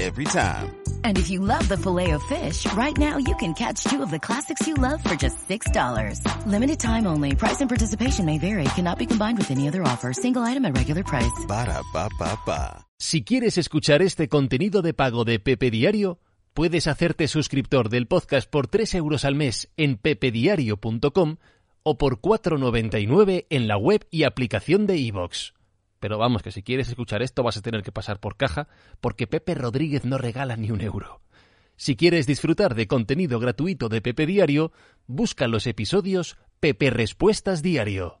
Every time. And if you love the filet of fish, right now you can catch two of the classics you love for just $6. Limited time only. Price and participation may vary. Cannot be combined with any other offer. Single item at regular price. Ba da ba ba ba. Si quieres escuchar este contenido de pago de Pepe Diario, puedes hacerte suscriptor del podcast por 3 euros al mes en pepediario.com o por 4,99 en la web y aplicación de iVoox. Pero vamos, que si quieres escuchar esto vas a tener que pasar por caja, porque Pepe Rodríguez no regala ni un euro. Si quieres disfrutar de contenido gratuito de Pepe Diario, busca los episodios Pepe Respuestas Diario.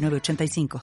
906985.